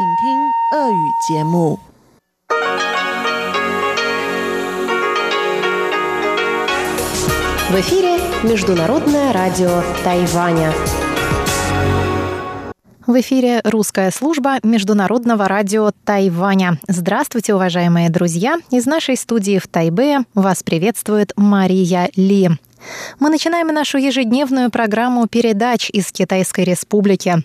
В эфире Международное радио Тайваня. В эфире русская служба Международного радио Тайваня. Здравствуйте, уважаемые друзья! Из нашей студии в Тайбе вас приветствует Мария Ли. Мы начинаем нашу ежедневную программу передач из Китайской Республики.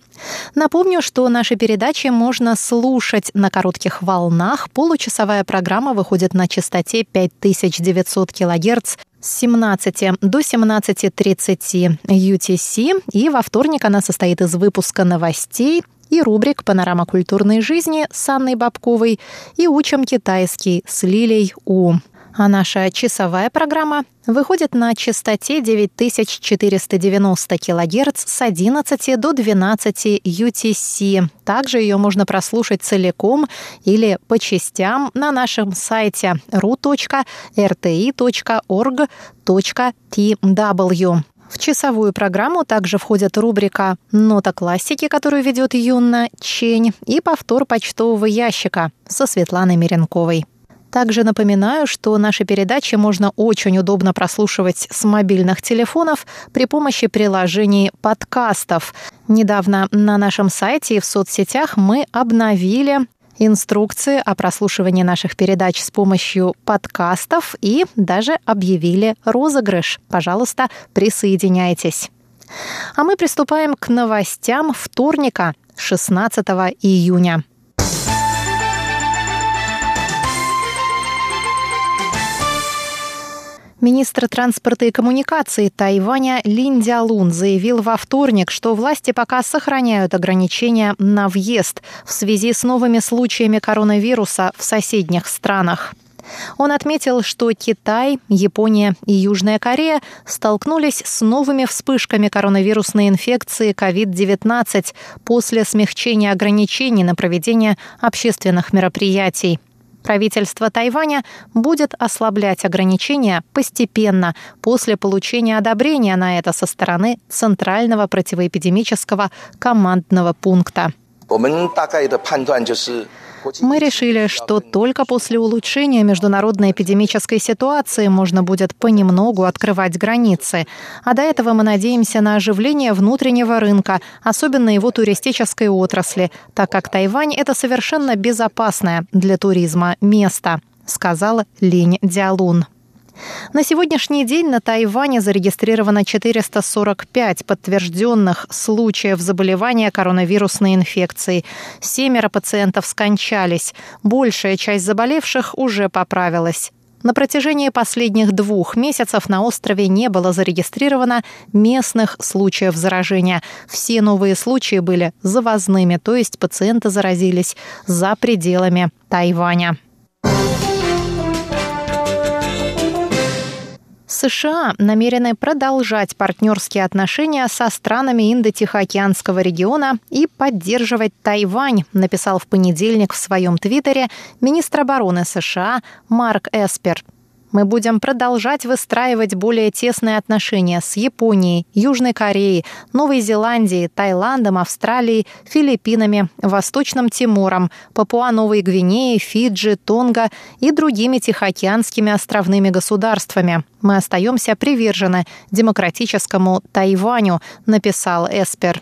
Напомню, что наши передачи можно слушать на коротких волнах. Получасовая программа выходит на частоте 5900 кГц с 17 до 17.30 UTC, и во вторник она состоит из выпуска новостей и рубрик «Панорама культурной жизни» с Анной Бабковой и «Учим китайский» с Лилей У. А наша часовая программа выходит на частоте 9490 кГц с 11 до 12 UTC. Также ее можно прослушать целиком или по частям на нашем сайте ru.rti.org.tw. В часовую программу также входит рубрика «Нота классики», которую ведет Юнна Чень, и повтор почтового ящика со Светланой Меренковой. Также напоминаю, что наши передачи можно очень удобно прослушивать с мобильных телефонов при помощи приложений подкастов. Недавно на нашем сайте и в соцсетях мы обновили инструкции о прослушивании наших передач с помощью подкастов и даже объявили розыгрыш. Пожалуйста, присоединяйтесь. А мы приступаем к новостям вторника, 16 июня. Министр транспорта и коммуникации Тайваня Лин Дялун заявил во вторник, что власти пока сохраняют ограничения на въезд в связи с новыми случаями коронавируса в соседних странах. Он отметил, что Китай, Япония и Южная Корея столкнулись с новыми вспышками коронавирусной инфекции COVID-19 после смягчения ограничений на проведение общественных мероприятий. Правительство Тайваня будет ослаблять ограничения постепенно после получения одобрения на это со стороны Центрального противоэпидемического командного пункта. Мы решили, что только после улучшения международной эпидемической ситуации можно будет понемногу открывать границы. А до этого мы надеемся на оживление внутреннего рынка, особенно его туристической отрасли, так как Тайвань – это совершенно безопасное для туризма место, сказал Линь Диалун. На сегодняшний день на Тайване зарегистрировано 445 подтвержденных случаев заболевания коронавирусной инфекцией. Семеро пациентов скончались. Большая часть заболевших уже поправилась. На протяжении последних двух месяцев на острове не было зарегистрировано местных случаев заражения. Все новые случаи были завозными, то есть пациенты заразились за пределами Тайваня. США намерены продолжать партнерские отношения со странами Индо-Тихоокеанского региона и поддерживать Тайвань, написал в понедельник в своем твиттере министр обороны США Марк Эспер. Мы будем продолжать выстраивать более тесные отношения с Японией, Южной Кореей, Новой Зеландией, Таиландом, Австралией, Филиппинами, Восточным Тимором, Папуа-Новой Гвинеей, Фиджи, Тонга и другими тихоокеанскими островными государствами. Мы остаемся привержены демократическому Тайваню, написал Эспер.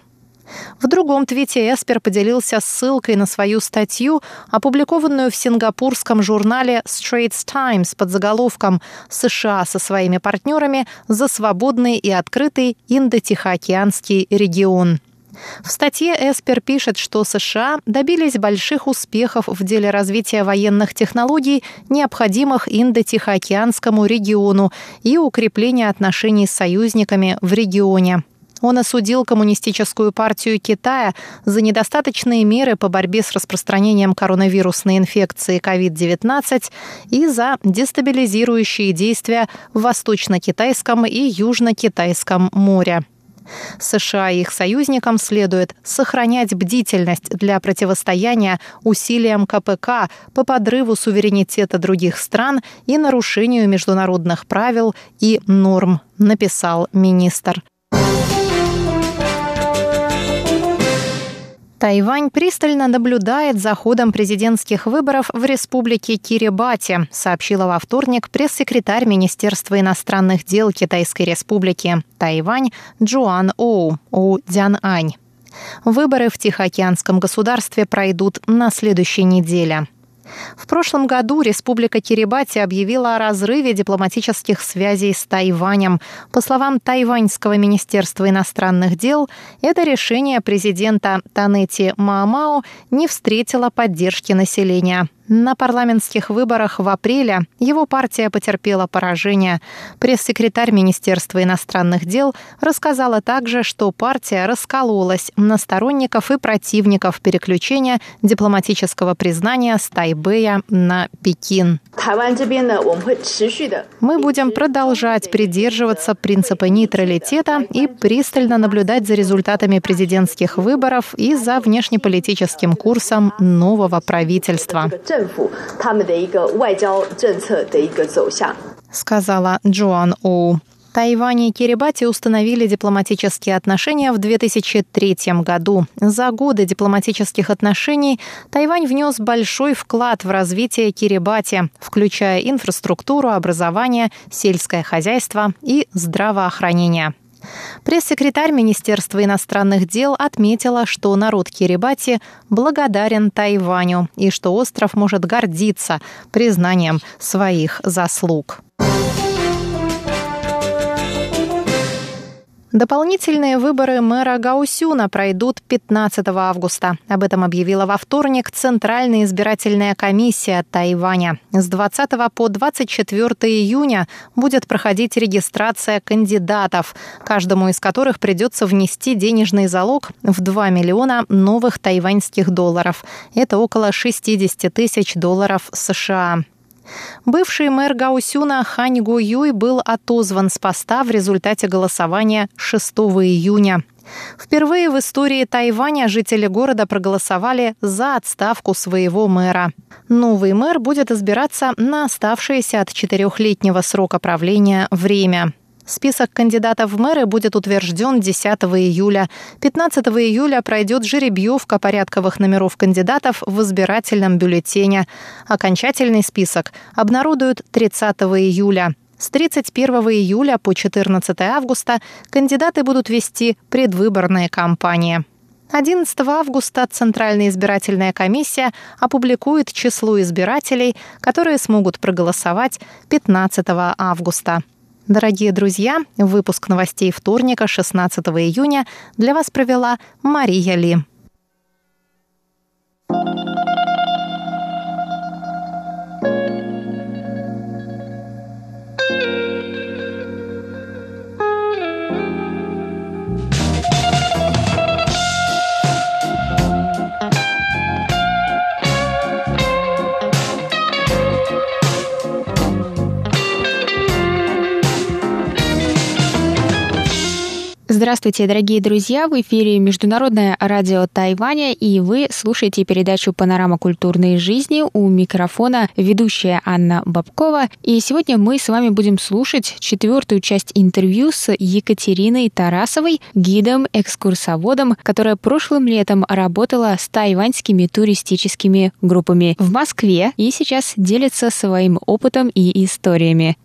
В другом твите Эспер поделился ссылкой на свою статью, опубликованную в сингапурском журнале Straits Times под заголовком «США со своими партнерами за свободный и открытый Индо-Тихоокеанский регион». В статье Эспер пишет, что США добились больших успехов в деле развития военных технологий, необходимых Индо-Тихоокеанскому региону и укрепления отношений с союзниками в регионе. Он осудил Коммунистическую партию Китая за недостаточные меры по борьбе с распространением коронавирусной инфекции COVID-19 и за дестабилизирующие действия в Восточно-Китайском и Южно-Китайском море. США и их союзникам следует сохранять бдительность для противостояния усилиям КПК по подрыву суверенитета других стран и нарушению международных правил и норм, написал министр. Тайвань пристально наблюдает за ходом президентских выборов в республике Кирибати, сообщила во вторник пресс-секретарь Министерства иностранных дел Китайской республики Тайвань Джоан Оу У Дзянань. Выборы в Тихоокеанском государстве пройдут на следующей неделе. В прошлом году Республика Кирибати объявила о разрыве дипломатических связей с Тайванем. По словам Тайваньского министерства иностранных дел, это решение президента Танети Маамао не встретило поддержки населения. На парламентских выборах в апреле его партия потерпела поражение. Пресс-секретарь Министерства иностранных дел рассказала также, что партия раскололась на сторонников и противников переключения дипломатического признания с Тайбэя на Пекин. Мы будем продолжать придерживаться принципа нейтралитета и пристально наблюдать за результатами президентских выборов и за внешнеполитическим курсом нового правительства. Сказала Джоан Оу. Тайвань и Кирибати установили дипломатические отношения в 2003 году. За годы дипломатических отношений Тайвань внес большой вклад в развитие Кирибати, включая инфраструктуру, образование, сельское хозяйство и здравоохранение. Пресс-секретарь Министерства иностранных дел отметила, что народ Кирибати благодарен Тайваню и что остров может гордиться признанием своих заслуг. Дополнительные выборы мэра Гаусюна пройдут 15 августа. Об этом объявила во вторник Центральная избирательная комиссия Тайваня. С 20 по 24 июня будет проходить регистрация кандидатов, каждому из которых придется внести денежный залог в 2 миллиона новых тайваньских долларов. Это около 60 тысяч долларов США. Бывший мэр Гаусюна Хань Гу Юй был отозван с поста в результате голосования 6 июня. Впервые в истории Тайваня жители города проголосовали за отставку своего мэра. Новый мэр будет избираться на оставшееся от четырехлетнего срока правления время. Список кандидатов в мэры будет утвержден 10 июля. 15 июля пройдет жеребьевка порядковых номеров кандидатов в избирательном бюллетене. Окончательный список обнародуют 30 июля. С 31 июля по 14 августа кандидаты будут вести предвыборные кампании. 11 августа Центральная избирательная комиссия опубликует число избирателей, которые смогут проголосовать 15 августа. Дорогие друзья, выпуск новостей вторника, 16 июня, для вас провела Мария Ли. Здравствуйте, дорогие друзья! В эфире Международное радио Тайваня, и вы слушаете передачу «Панорама культурной жизни». У микрофона ведущая Анна Бабкова. И сегодня мы с вами будем слушать четвертую часть интервью с Екатериной Тарасовой, гидом-экскурсоводом, которая прошлым летом работала с тайваньскими туристическими группами в Москве и сейчас делится своим опытом и историями.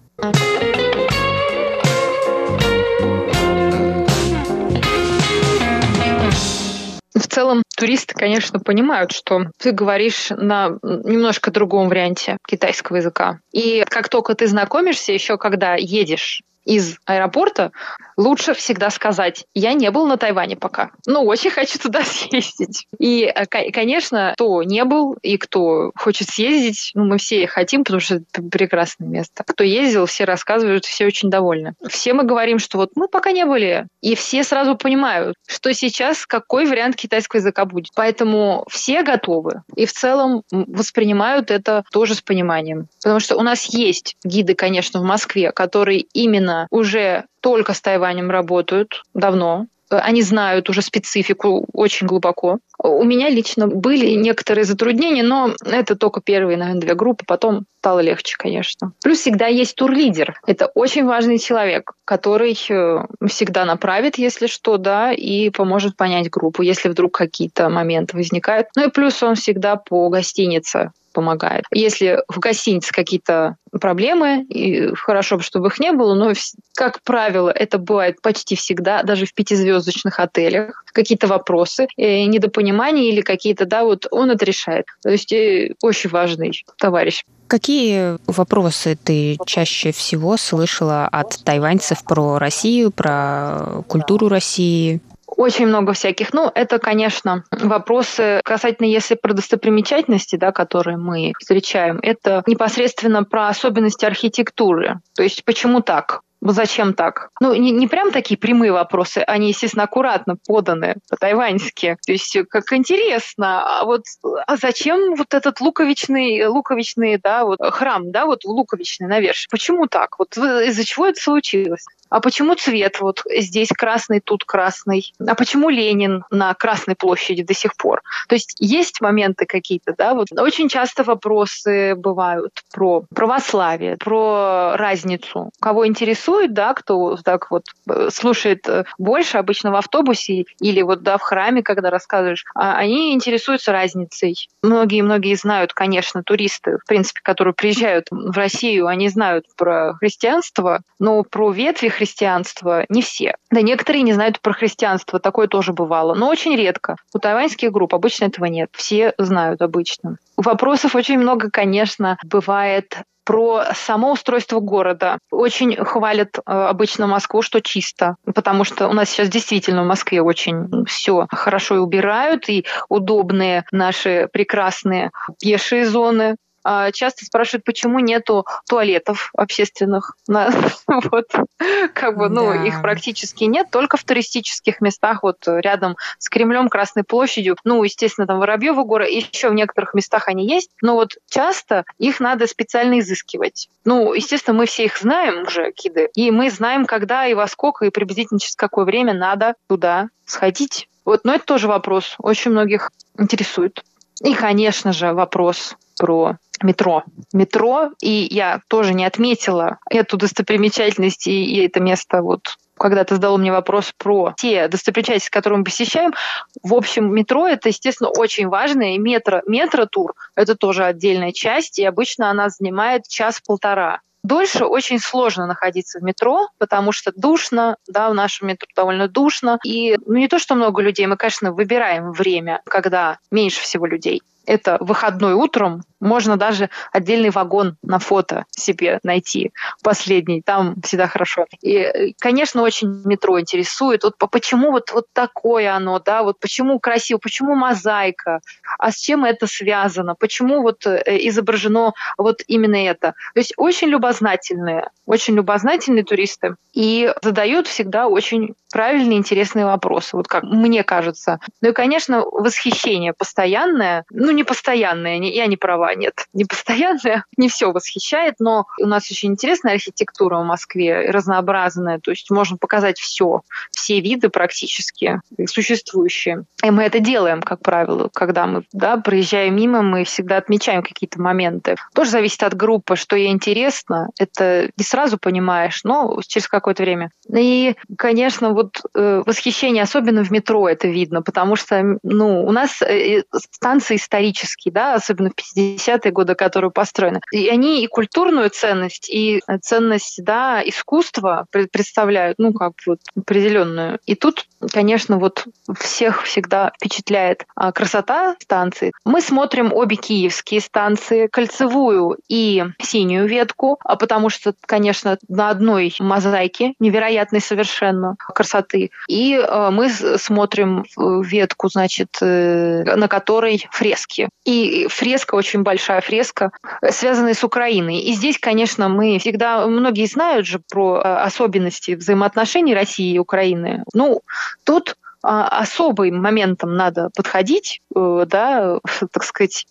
В целом, туристы, конечно, понимают, что ты говоришь на немножко другом варианте китайского языка. И как только ты знакомишься, еще когда едешь из аэропорта, лучше всегда сказать, я не был на Тайване пока, но очень хочу туда съездить. И, э, конечно, кто не был и кто хочет съездить, ну, мы все хотим, потому что это прекрасное место. Кто ездил, все рассказывают, все очень довольны. Все мы говорим, что вот мы пока не были, и все сразу понимают, что сейчас какой вариант китайского языка будет. Поэтому все готовы и в целом воспринимают это тоже с пониманием. Потому что у нас есть гиды, конечно, в Москве, которые именно уже только с Тайванем работают давно, они знают уже специфику очень глубоко. У меня лично были некоторые затруднения, но это только первые, наверное, две группы, потом стало легче, конечно. Плюс всегда есть турлидер. Это очень важный человек, который э, всегда направит, если что, да, и поможет понять группу, если вдруг какие-то моменты возникают. Ну и плюс он всегда по гостинице помогает. Если в гостинице какие-то проблемы, и хорошо бы, чтобы их не было, но, как правило, это бывает почти всегда, даже в пятизвездочных отелях, какие-то вопросы, э, недопонимания или какие-то, да, вот он это решает. То есть э, очень важный товарищ. Какие вопросы ты чаще всего слышала от тайваньцев про Россию, про культуру России? Очень много всяких. Ну, это, конечно, вопросы касательно, если про достопримечательности, да, которые мы встречаем, это непосредственно про особенности архитектуры. То есть почему так? Зачем так? Ну, не, не прям такие прямые вопросы, они, естественно, аккуратно поданы по-тайваньски. То есть, как интересно, а вот а зачем вот этот луковичный, луковичный, да, вот храм, да, вот луковичный наверх? Почему так? Вот из-за чего это случилось? А почему цвет вот здесь красный, тут красный? А почему Ленин на Красной площади до сих пор? То есть есть моменты какие-то, да, вот очень часто вопросы бывают про православие, про разницу. Кого интересует, да, кто так вот э, слушает э, больше обычно в автобусе или вот, да, в храме, когда рассказываешь, а они интересуются разницей. Многие-многие знают, конечно, туристы, в принципе, которые приезжают в Россию, они знают про христианство, но про ветви христианства не все. Да некоторые не знают про христианство, такое тоже бывало, но очень редко. У тайваньских групп обычно этого нет, все знают обычно. Вопросов очень много, конечно, бывает про само устройство города. Очень хвалят э, обычно Москву, что чисто, потому что у нас сейчас действительно в Москве очень все хорошо и убирают, и удобные наши прекрасные пешие зоны, часто спрашивают, почему нету туалетов общественных. вот, как бы, ну, да. их практически нет, только в туристических местах, вот рядом с Кремлем, Красной площадью, ну, естественно, там Воробьева гора, еще в некоторых местах они есть, но вот часто их надо специально изыскивать. Ну, естественно, мы все их знаем уже, киды, и мы знаем, когда и во сколько, и приблизительно через какое время надо туда сходить. Вот, но это тоже вопрос, очень многих интересует. И, конечно же, вопрос про метро. Метро, и я тоже не отметила эту достопримечательность и, и это место вот когда ты задал мне вопрос про те достопримечательности, которые мы посещаем, в общем, метро это, естественно, очень важно, и метро, метро-тур — это тоже отдельная часть, и обычно она занимает час-полтора. Дольше очень сложно находиться в метро, потому что душно, да, в нашем метро довольно душно. И ну, не то, что много людей, мы, конечно, выбираем время, когда меньше всего людей это выходной утром, можно даже отдельный вагон на фото себе найти, последний, там всегда хорошо. И, конечно, очень метро интересует, вот почему вот, вот такое оно, да, вот почему красиво, почему мозаика, а с чем это связано, почему вот э, изображено вот именно это. То есть очень любознательные, очень любознательные туристы и задают всегда очень правильные, интересные вопросы, вот как мне кажется. Ну и, конечно, восхищение постоянное, ну не постоянное, я не права, нет, не постоянное, не все восхищает, но у нас очень интересная архитектура в Москве, разнообразная, то есть можно показать все, все виды практически существующие. И мы это делаем, как правило, когда мы да, проезжаем мимо, мы всегда отмечаем какие-то моменты. Тоже зависит от группы, что ей интересно, это не сразу понимаешь, но через какое-то время. И, конечно, вот э, восхищение, особенно в метро, это видно, потому что ну, у нас э, станции исторические, да, особенно в 50-е годы, которые построены. И они и культурную ценность, и ценность да, искусства представляют, ну, как вот определенную. И тут, конечно, вот всех всегда впечатляет а, красота станции. Мы смотрим обе киевские станции, кольцевую и синюю ветку, а потому что, конечно, на одной мозаике невероятной совершенно красоты. И э, мы смотрим ветку, значит, э, на которой фрески. И фреска, очень большая фреска, связанная с Украиной. И здесь, конечно, мы всегда, многие знают же про э, особенности взаимоотношений России и Украины. Ну, тут особым моментом надо подходить, э, да, так сказать,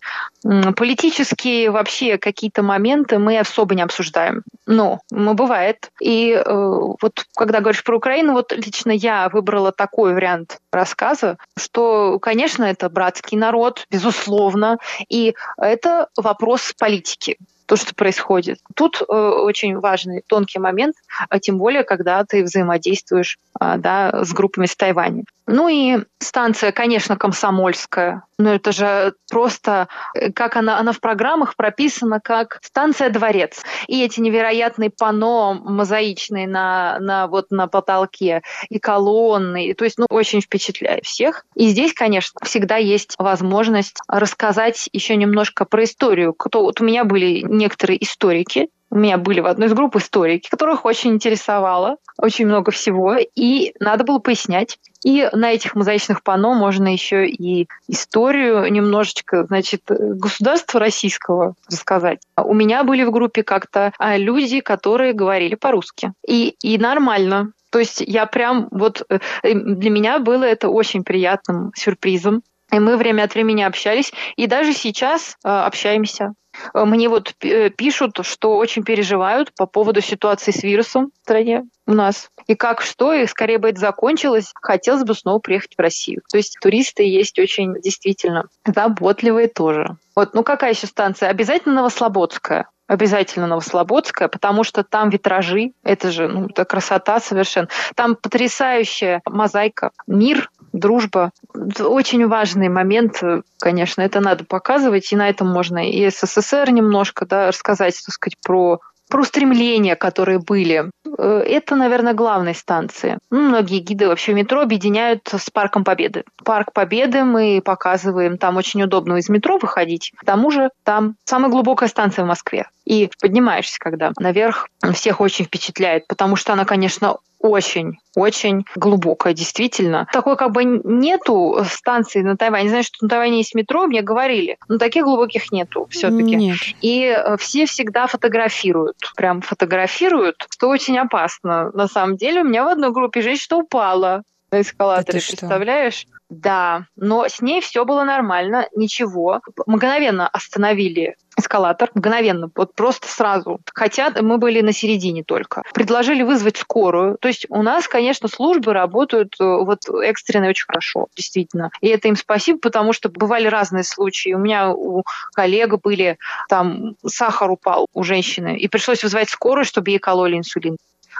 политические вообще какие-то моменты мы особо не обсуждаем. Но ну, бывает. И э, вот когда говоришь про Украину, вот лично я выбрала такой вариант рассказа, что, конечно, это братский народ, безусловно, и это вопрос политики то, что происходит. Тут э, очень важный тонкий момент, а тем более, когда ты взаимодействуешь э, да, с группами с Тайваня. Ну и станция, конечно, комсомольская. Но это же просто, э, как она, она в программах прописана как станция-дворец. И эти невероятные панно мозаичные на, на, вот на потолке, и колонны. То есть, ну, очень впечатляет всех. И здесь, конечно, всегда есть возможность рассказать еще немножко про историю. Кто, вот у меня были некоторые историки, у меня были в одной из групп историки, которых очень интересовало, очень много всего, и надо было пояснять. И на этих мозаичных панно можно еще и историю немножечко, значит, государства российского рассказать. У меня были в группе как-то а, люди, которые говорили по-русски. И, и нормально. То есть я прям вот э, для меня было это очень приятным сюрпризом. И мы время от времени общались, и даже сейчас э, общаемся. Мне вот э, пишут, что очень переживают по поводу ситуации с вирусом в стране у нас. И как что, и скорее бы это закончилось, хотелось бы снова приехать в Россию. То есть туристы есть очень действительно заботливые тоже. Вот, ну какая еще станция? Обязательно Новослободская обязательно Новослободская, потому что там витражи, это же ну, это красота совершенно. Там потрясающая мозаика, мир, дружба. Очень важный момент, конечно, это надо показывать, и на этом можно и СССР немножко да, рассказать, так сказать, про про устремления, которые были. Э, это, наверное, главной станции. Ну, многие гиды вообще метро объединяют с Парком Победы. Парк Победы мы показываем, там очень удобно из метро выходить. К тому же там самая глубокая станция в Москве. И поднимаешься, когда наверх, всех очень впечатляет, потому что она, конечно, очень, очень глубокая, действительно. Такой как бы нету станции на Тайване. Не знаю, что на Тайване есть метро, мне говорили, но таких глубоких нету все-таки. Нет. И э, все всегда фотографируют, прям фотографируют, что очень опасно. На самом деле у меня в одной группе женщина упала на эскалаторе, представляешь? Да, но с ней все было нормально, ничего. Мгновенно остановили эскалатор, мгновенно, вот просто сразу. Хотя мы были на середине только. Предложили вызвать скорую. То есть у нас, конечно, службы работают э, вот экстренно очень хорошо, действительно. И это им спасибо, потому что бывали разные случаи. У меня у коллег были, там сахар упал у женщины, и пришлось вызвать скорую, чтобы ей кололи инсулин.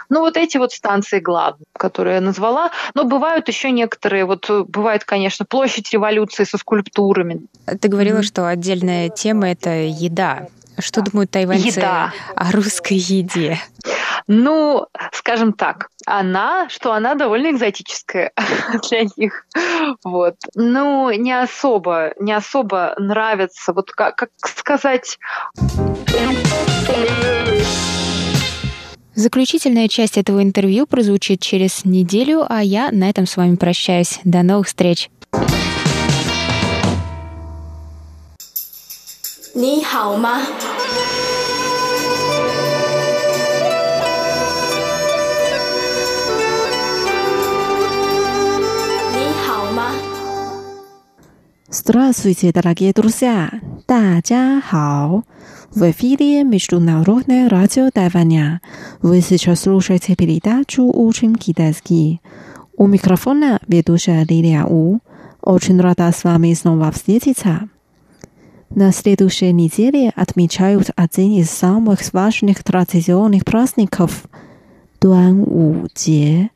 Ну, вот эти вот станции главные, которые я назвала. Но бывают еще некоторые. Вот э, бывает, конечно, площадь революции со скульптурами. Ты говорила, mm-hmm. что отдельная тема — это еда. Что думают тайваньцы еда. о русской еде? Ну, скажем так, она, что она довольно экзотическая для них. Вот. Ну, не особо, не особо нравится. Вот как, как сказать... Заключительная часть этого интервью прозвучит через неделю, а я на этом с вами прощаюсь. До новых встреч! 你好吗？ ？Здравствуйте, дорогие друзья! 大家好！В эфире Международное радио Тайваня. Вы сейчас слушаете передачу «Учим китайский». У микрофона ведущая Лилия У. Очень рада с вами снова встретиться. На следующей неделе отмечают один из самых важных традиционных праздников – Дуан-У-Jie,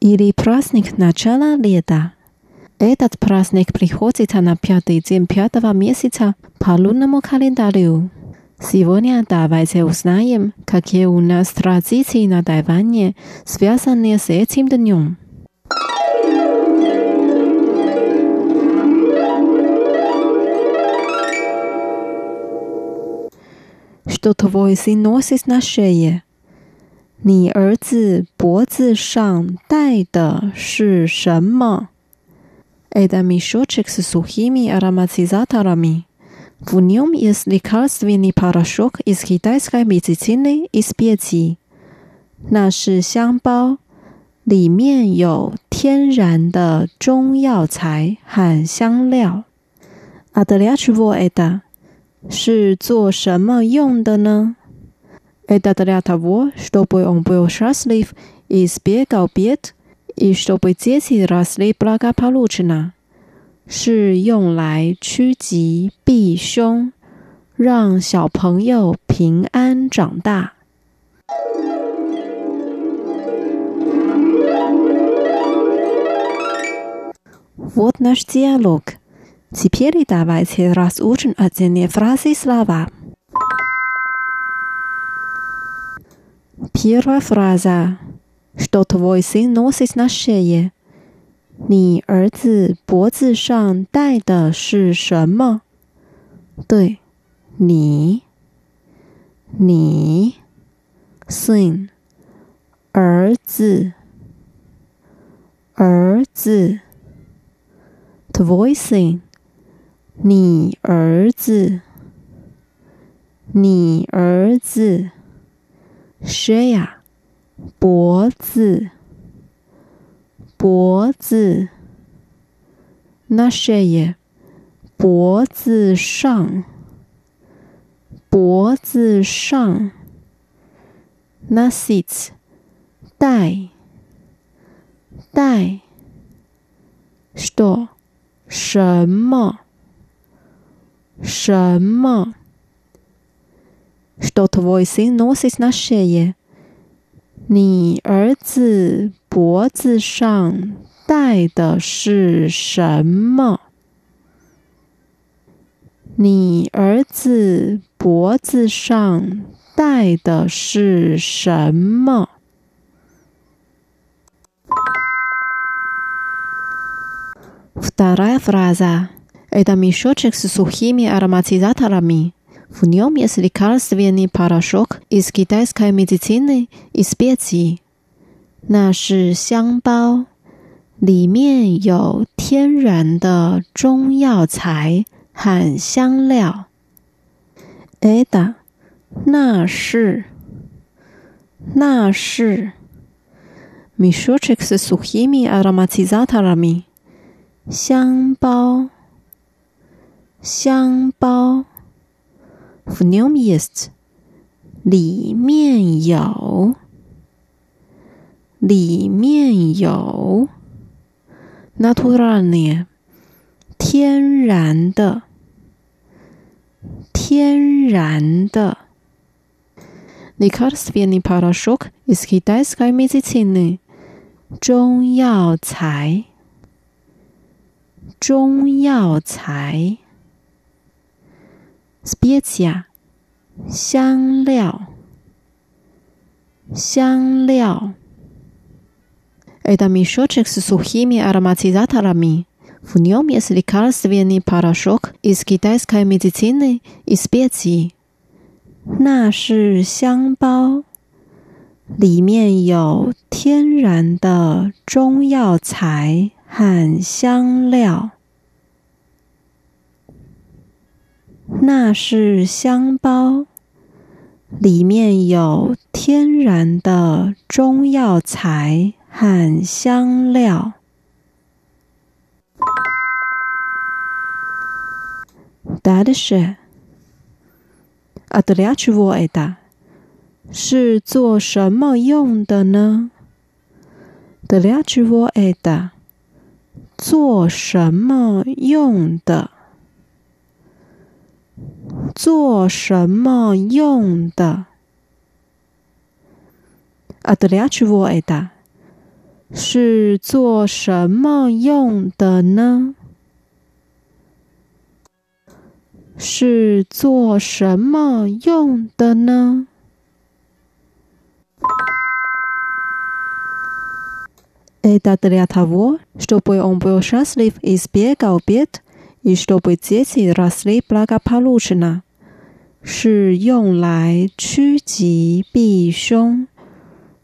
или праздник начала лета. Этот праздник приходится на пятый день пятого месяца по лунному календарю. Сегодня давайте узнаем, какие у нас традиции на Тайване, связанные с этим днем. Что твой сын носит на шее? 你儿子脖子上戴的是什么 ？Это мешочек с сухими ароматизаторами. В нем есть лекарственный порошок из китайской медицины и специй. 那是香包， 里面有天然的中药材和香料。阿德利亚去沃埃达是做什么用的呢？埃达德利亚塔沃是 都不用不用 shaslif is 别告别，is 都不接起 rasli blaga paluchna 是用来趋吉避凶，让小朋友平安长大。Вот наш диалог. Теперь давайте разучим отдельные фразы и слова. Первая фраза. Что твой сын носит на шее? 你儿子脖子上戴的是什么？对，你，你，son，儿子，儿子。Voicing，你儿子，你儿子，Share， 脖子，脖子，Na share，脖子上，脖子上，Na sits，戴，戴，Store。什么？什么？Что твой сын носит на шее？ 你儿子脖子上戴的是什么？你儿子脖子上戴的是什么？Вторая фраза. Это мешочек с сухими ароматизаторами. В нем есть лекарственный порошок из китайской медицины и специй. 那是香包，里面有天然的中药材和香料。Это 那是那是 мешочек с сухими ароматизаторами。香包，香包 Fenomiest 里面有，里面有。Naturlani 天然的，天然的。Nikolajs vieni parušok, is kādas kāmi zītieni？中药材，中药材。，specia，香料，香料。Это мешочек с сухими ароматизаторами. В нем есть лекарственный порошок из китайской медицины и специй. 那是香包，里面有天然的中药材和香料。 那是香包，里面有天然的中药材和香料。Дальше, а для чего это? 是做什么用的呢？Для чего это? 做什么用的？ 做什么用的？А для чего это？是做什么用的呢？是做什么用的呢？Это для того, чтобы он был счастлив и избегал бед, и чтобы дети росли благополучно. 是用来趋吉避凶，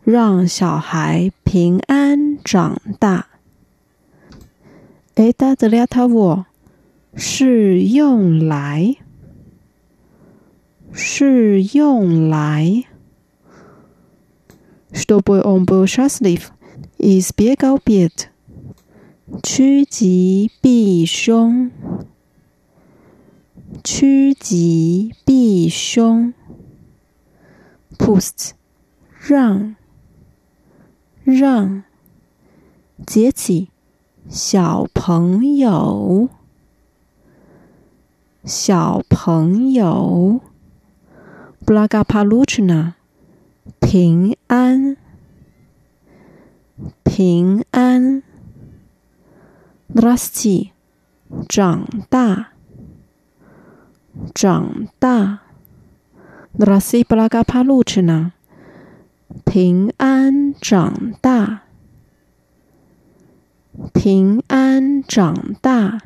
让小孩平安长大。Это для того，是用来，是用来。Чтобы он был счастлив избегал бед，趋吉避凶， 趋吉避凶。Post 让让。捡起小朋友。小朋友。布拉格帕鲁奇平安。平安。Rusty 长大。长大，Rasty blaga paluchna，平安长大，平安长大。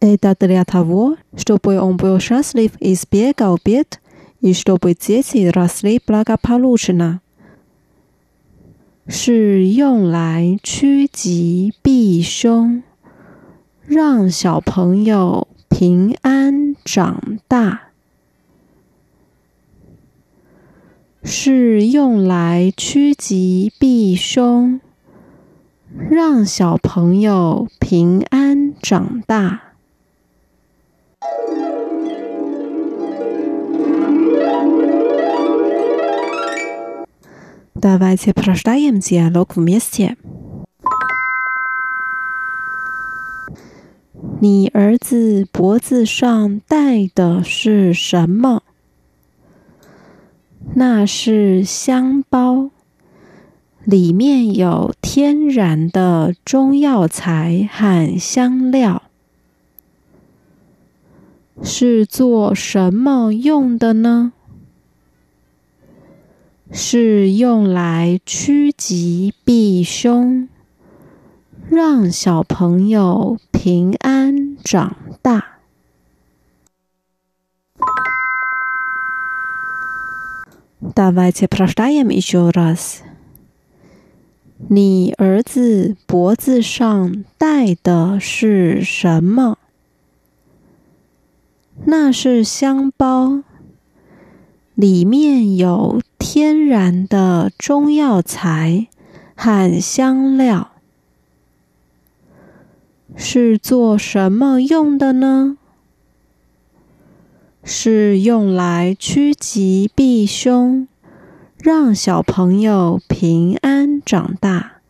Это для того, чтобы он был счастлив и избегал бед, и чтобы дети росли благополучно. 是用来趋吉避凶，让小朋友 平安长大。是用来趋吉避凶，让小朋友平安长大。Давайте прочитаем диалог вместе. 你儿子脖子上戴的是什么？那是香包，里面有天然的中药材和香料。是做什么用的呢？是用来趋吉避凶，让小朋友平安长大。Давайте прочитаем еще раз。你儿子脖子上戴的是什么？那是香包。里面有天然的中药材和香料， 是做什么用的呢？是用来趋吉避凶，让小朋友平安长大。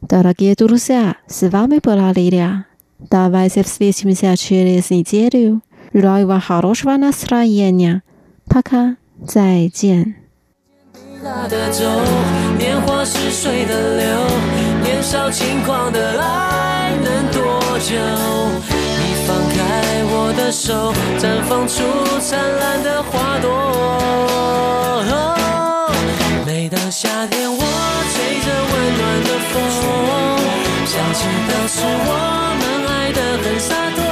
Дорогие друзья, с вами была Лилия. Давайте встретимся через неделю. Желаю вам хорошего настроения. Пока. 再见。 年华似水的流，年少轻狂的爱能多久？你放开我的手，绽放出灿烂的花朵。每当夏天，我吹着温暖的风，想起当时我们爱得很洒脱。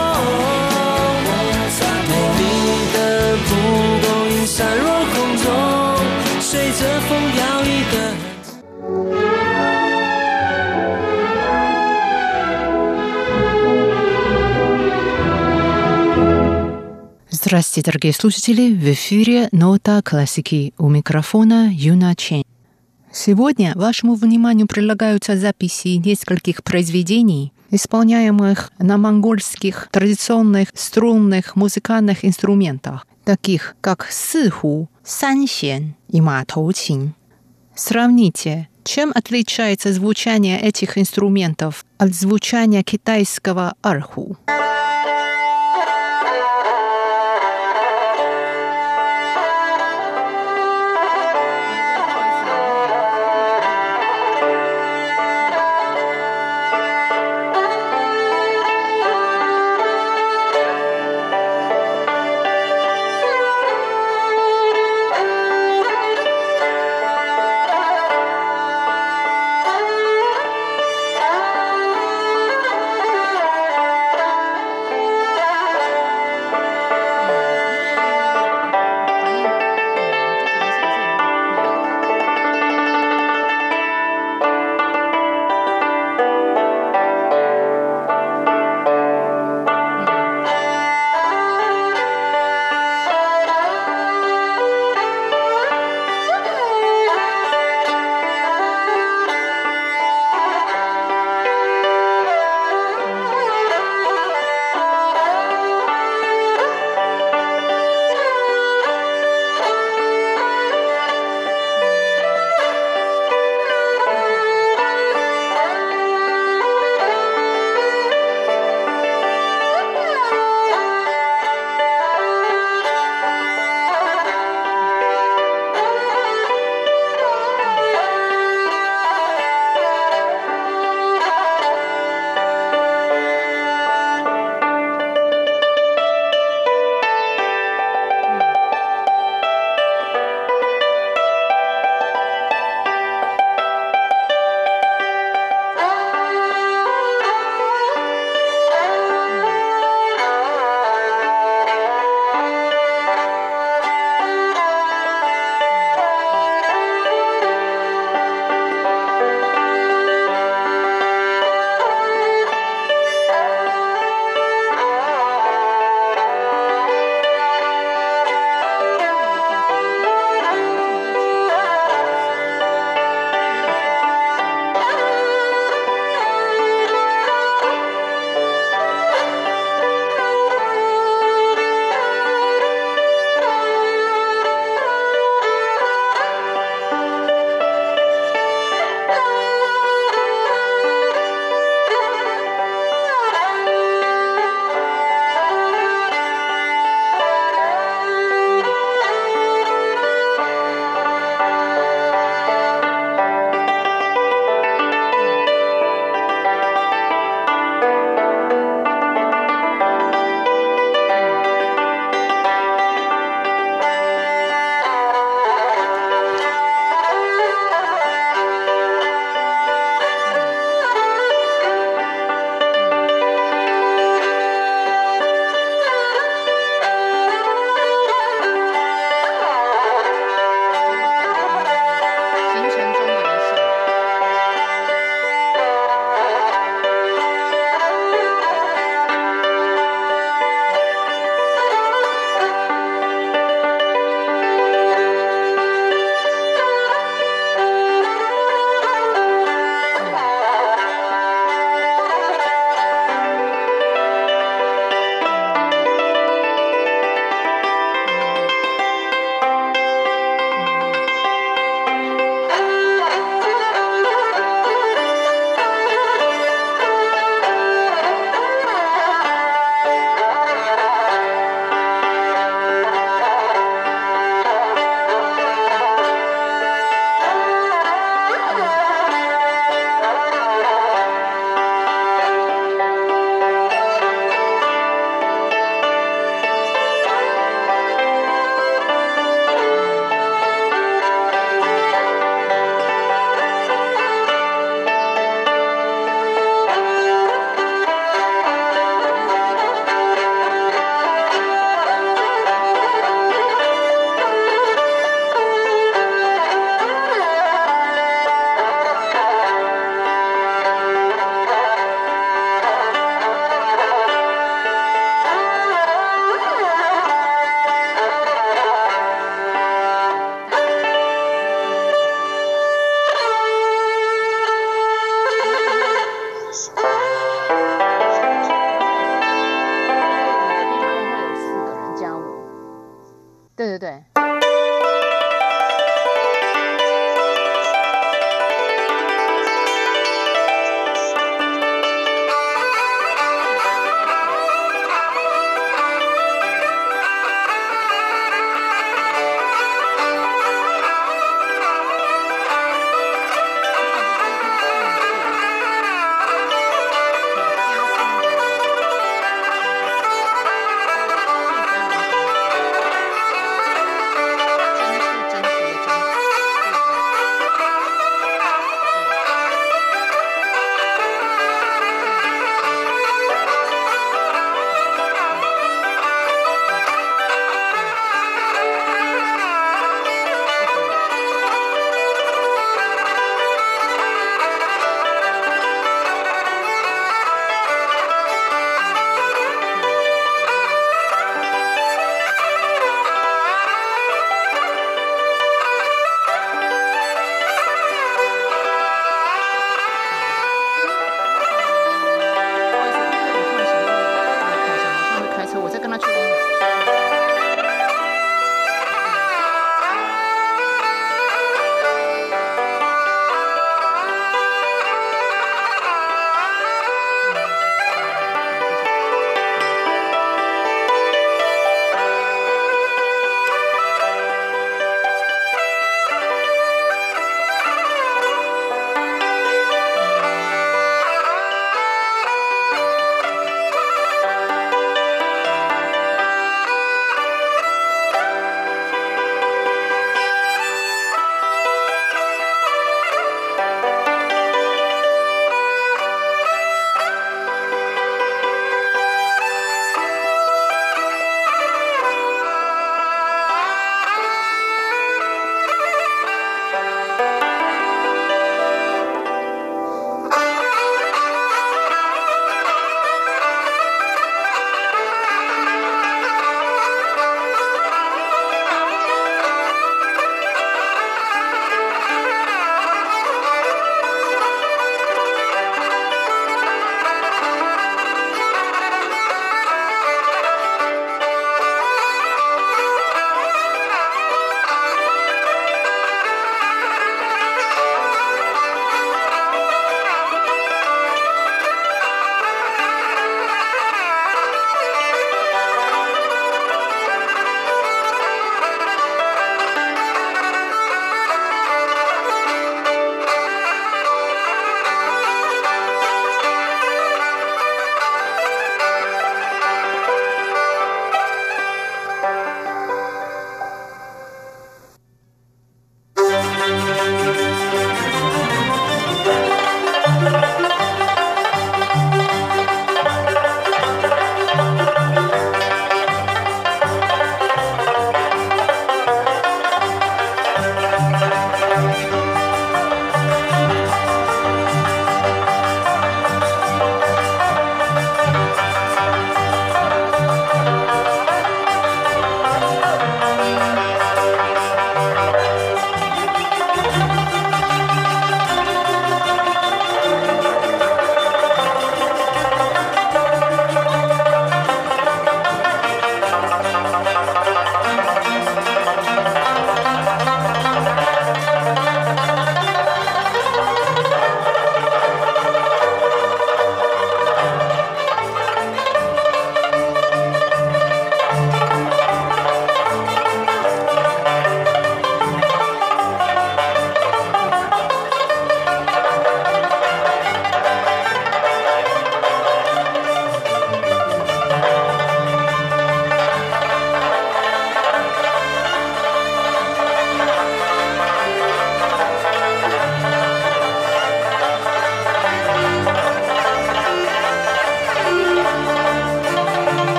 Здравствуйте, дорогие слушатели! В эфире «Нота классики» у микрофона Юна Чен. Сегодня вашему вниманию предлагаются записи нескольких произведений, исполняемых на монгольских традиционных струнных музыкальных инструментах, таких как сыху, сансен и матоучин. Сравните, чем отличается звучание этих инструментов от звучания китайского арху.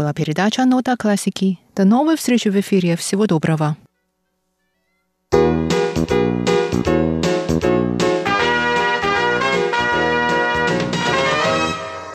Была передача «Нота классики». До новой встречи в эфире. Всего доброго.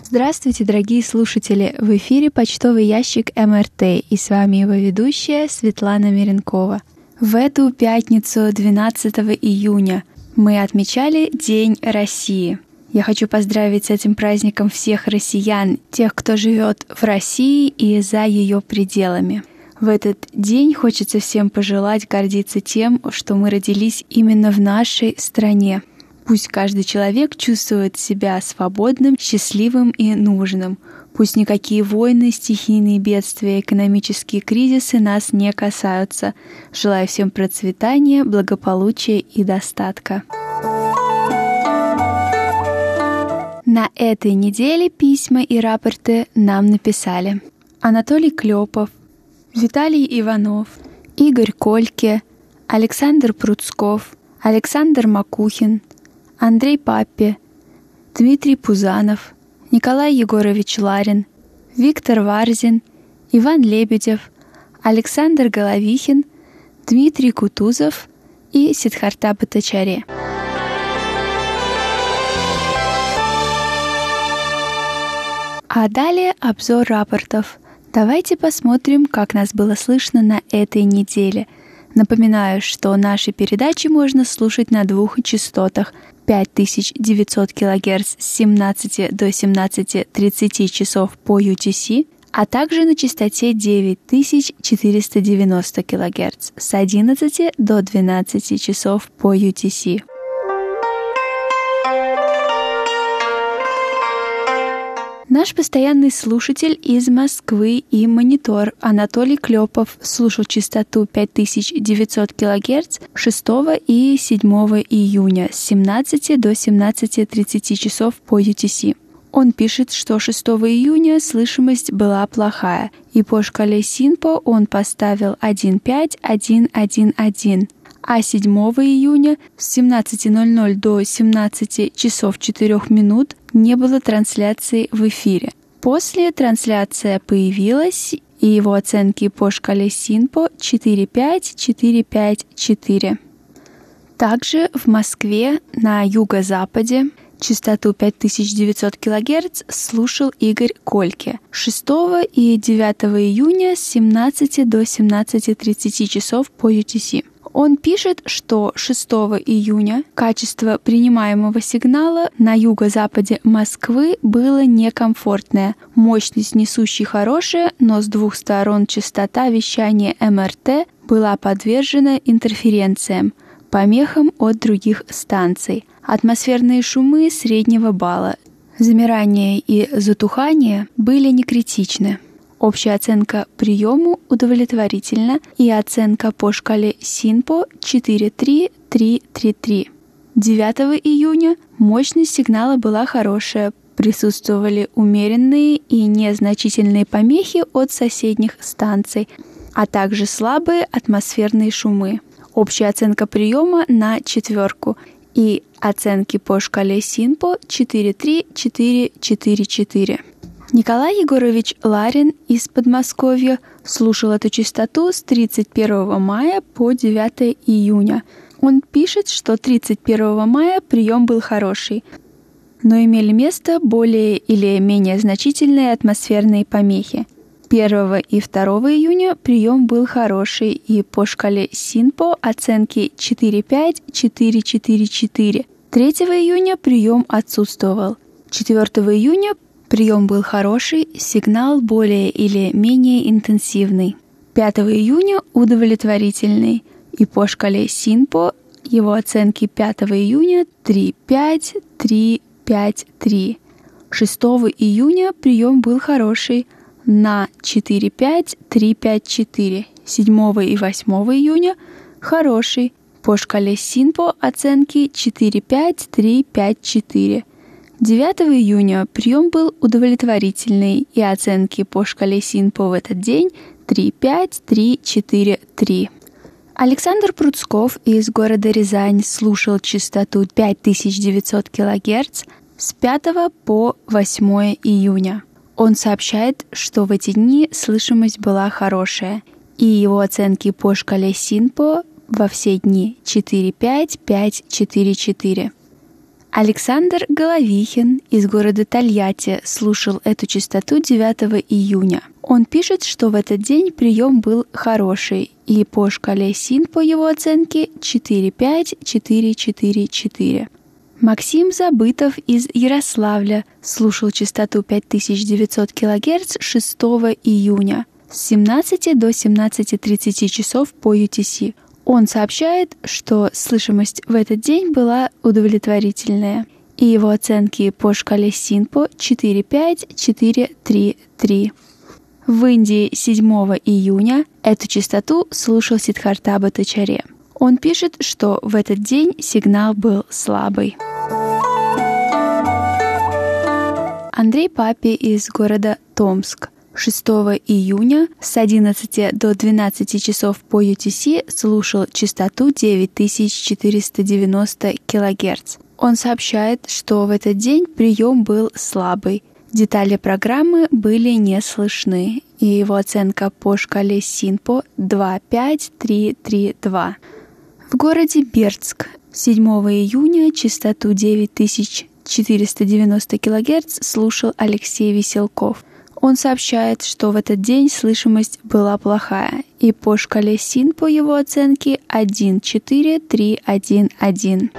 Здравствуйте, дорогие слушатели! В эфире почтовый ящик МРТ и с вами его ведущая Светлана Миренкова. В эту пятницу 12 июня мы отмечали День России. Я хочу поздравить с этим праздником всех россиян, тех, кто живет в России и за ее пределами. В этот день хочется всем пожелать гордиться тем, что мы родились именно в нашей стране – Пусть каждый человек чувствует себя свободным, счастливым и нужным. Пусть никакие войны, стихийные бедствия, экономические кризисы нас не касаются. Желаю всем процветания, благополучия и достатка. На этой неделе письма и рапорты нам написали Анатолий Клепов, Виталий Иванов, Игорь Кольке, Александр Пруцков, Александр Макухин – Андрей Паппи, Дмитрий Пузанов, Николай Егорович Ларин, Виктор Варзин, Иван Лебедев, Александр Головихин, Дмитрий Кутузов и Сидхарта Батачаре. А далее обзор рапортов. Давайте посмотрим, как нас было слышно на этой неделе. Напоминаю, что наши передачи можно слушать на двух частотах 5900 кГц с 17 до 17.30 часов по UTC, а также на частоте 9490 кГц с 11 до 12 часов по UTC. Наш постоянный слушатель из Москвы и монитор Анатолий Клепов слушал частоту 5900 кГц 6 и 7 июня с 17 до 17.30 часов по UTC. Он пишет, что 6 июня слышимость была плохая, и по шкале Синпо он поставил 1.5.1.1.1 а 7 июня с 17.00 до 17 часов 4 минут не было трансляции в эфире. После трансляция появилась, и его оценки по шкале Синпо 4.5-4.5-4. Также в Москве на юго-западе частоту 5900 кГц слушал Игорь Кольке 6 и 9 июня с 17 до 17.30 часов по UTC. Он пишет, что 6 июня качество принимаемого сигнала на юго-западе Москвы было некомфортное. Мощность несущей хорошая, но с двух сторон частота вещания МРТ была подвержена интерференциям, помехам от других станций. Атмосферные шумы среднего балла, замирание и затухание были не критичны. Общая оценка приему удовлетворительна и оценка по шкале СИНПО 43333. 9 июня мощность сигнала была хорошая, присутствовали умеренные и незначительные помехи от соседних станций, а также слабые атмосферные шумы. Общая оценка приема на четверку и оценки по шкале СИНПО 43444. Николай Егорович Ларин из Подмосковья слушал эту частоту с 31 мая по 9 июня. Он пишет, что 31 мая прием был хороший, но имели место более или менее значительные атмосферные помехи. 1 и 2 июня прием был хороший, и по шкале СИНПО оценки 4-5-4-4-4. 3 июня прием отсутствовал. 4 июня Прием был хороший, сигнал более или менее интенсивный. 5 июня удовлетворительный, и по шкале СИНПО его оценки 5 июня 3-5, 3-5-3. 6 июня прием был хороший на 4-5, 3-5-4. 7 и 8 июня хороший. По шкале СИНПО оценки 4-5, 3-5-4. 9 июня прием был удовлетворительный, и оценки по шкале СИНПО в этот день 3-5, 3-4, 3. Александр Пруцков из города Рязань слушал частоту 5900 кГц с 5 по 8 июня. Он сообщает, что в эти дни слышимость была хорошая, и его оценки по шкале Синпо во все дни 4-5-5-4-4. Александр Головихин из города Тольятти слушал эту частоту 9 июня. Он пишет, что в этот день прием был хороший, и по шкале СИН по его оценке 4-5-4-4-4. Максим Забытов из Ярославля слушал частоту 5900 кГц 6 июня с 17 до 17.30 часов по UTC. Он сообщает, что слышимость в этот день была удовлетворительная, и его оценки по шкале Синпо 4.5-4.3.3. В Индии 7 июня эту частоту слушал Сидхарта Батачаре. Он пишет, что в этот день сигнал был слабый. Андрей Папи из города Томск 6 июня с 11 до 12 часов по UTC слушал частоту 9490 кГц. Он сообщает, что в этот день прием был слабый. Детали программы были не слышны, и его оценка по шкале Синпо 25332. В городе Бердск 7 июня частоту 9490 кГц слушал Алексей Веселков – он сообщает, что в этот день слышимость была плохая, и по шкале СИН по его оценке 1-4-3-1-1.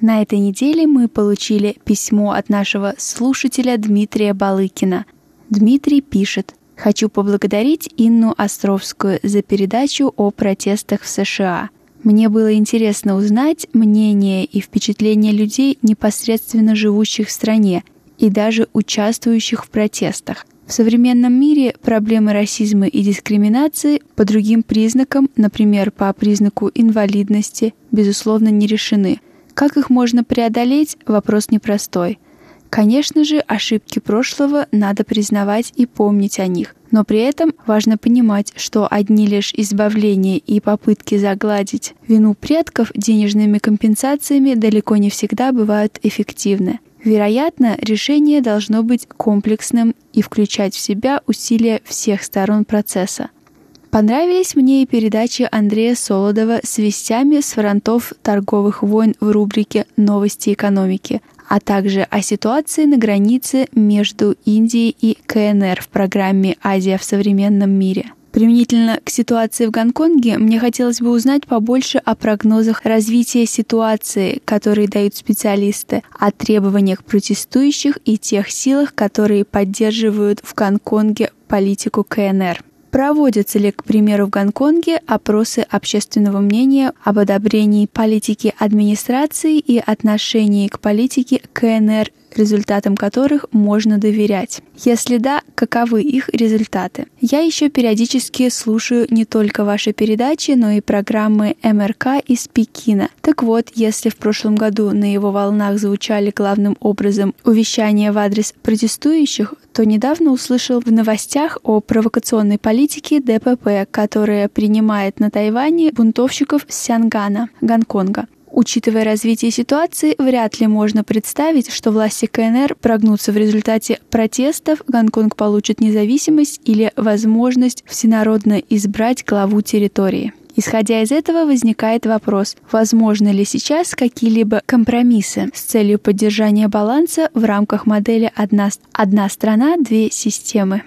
На этой неделе мы получили письмо от нашего слушателя Дмитрия Балыкина. Дмитрий пишет «Хочу поблагодарить Инну Островскую за передачу о протестах в США – мне было интересно узнать мнение и впечатления людей, непосредственно живущих в стране и даже участвующих в протестах. В современном мире проблемы расизма и дискриминации по другим признакам, например, по признаку инвалидности, безусловно, не решены. Как их можно преодолеть – вопрос непростой. Конечно же, ошибки прошлого надо признавать и помнить о них. Но при этом важно понимать, что одни лишь избавления и попытки загладить вину предков денежными компенсациями далеко не всегда бывают эффективны. Вероятно, решение должно быть комплексным и включать в себя усилия всех сторон процесса. Понравились мне и передачи Андрея Солодова с вестями с фронтов торговых войн в рубрике «Новости экономики», а также о ситуации на границе между Индией и КНР в программе «Азия в современном мире». Применительно к ситуации в Гонконге мне хотелось бы узнать побольше о прогнозах развития ситуации, которые дают специалисты, о требованиях протестующих и тех силах, которые поддерживают в Гонконге политику КНР. Проводятся ли, к примеру, в Гонконге опросы общественного мнения об одобрении политики администрации и отношении к политике КНР результатам которых можно доверять? Если да, каковы их результаты? Я еще периодически слушаю не только ваши передачи, но и программы МРК из Пекина. Так вот, если в прошлом году на его волнах звучали главным образом увещания в адрес протестующих, то недавно услышал в новостях о провокационной политике ДПП, которая принимает на Тайване бунтовщиков Сянгана, Гонконга. Учитывая развитие ситуации, вряд ли можно представить, что власти КНР прогнутся в результате протестов, Гонконг получит независимость или возможность всенародно избрать главу территории. Исходя из этого возникает вопрос, возможно ли сейчас какие-либо компромиссы с целью поддержания баланса в рамках модели «одна, одна страна, две системы».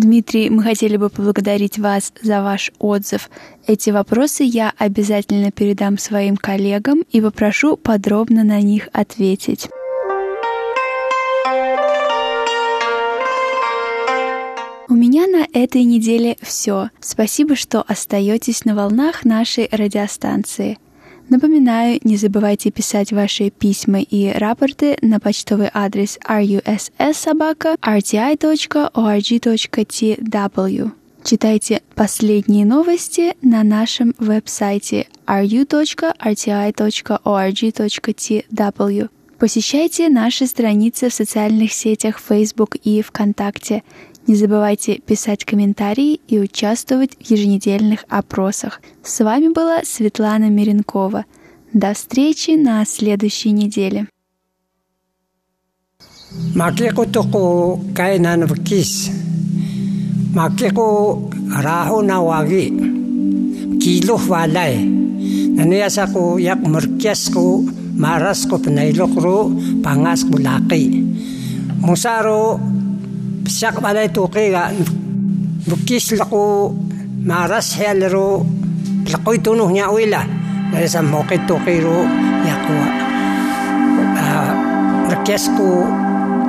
Дмитрий, мы хотели бы поблагодарить вас за ваш отзыв. Эти вопросы я обязательно передам своим коллегам и попрошу подробно на них ответить. У меня на этой неделе все. Спасибо, что остаетесь на волнах нашей радиостанции. Напоминаю, не забывайте писать ваши письма и рапорты на почтовый адрес russsobaka.rti.org.tw. Читайте последние новости на нашем веб-сайте ru.rti.org.tw. Посещайте наши страницы в социальных сетях Facebook и ВКонтакте – не забывайте писать комментарии и участвовать в еженедельных опросах. С вами была Светлана Миренкова. До встречи на следующей неделе. Макико токо кайнан вкис. Макико раху наваги. Кило валай. Нанияса ko yak merkias ko maras ko panailok Pisak balai tuki ga bukis laku maras hialero laku itu nuhnya wila dari samoke tuki ro ya kuwa rekes ku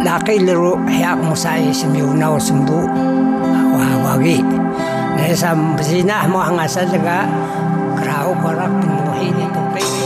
laki lero hiak musai semiunau sembu. Wawagi dari sam ah, bersinah ah, mau ngasal juga kerau korak penuhi ini tuki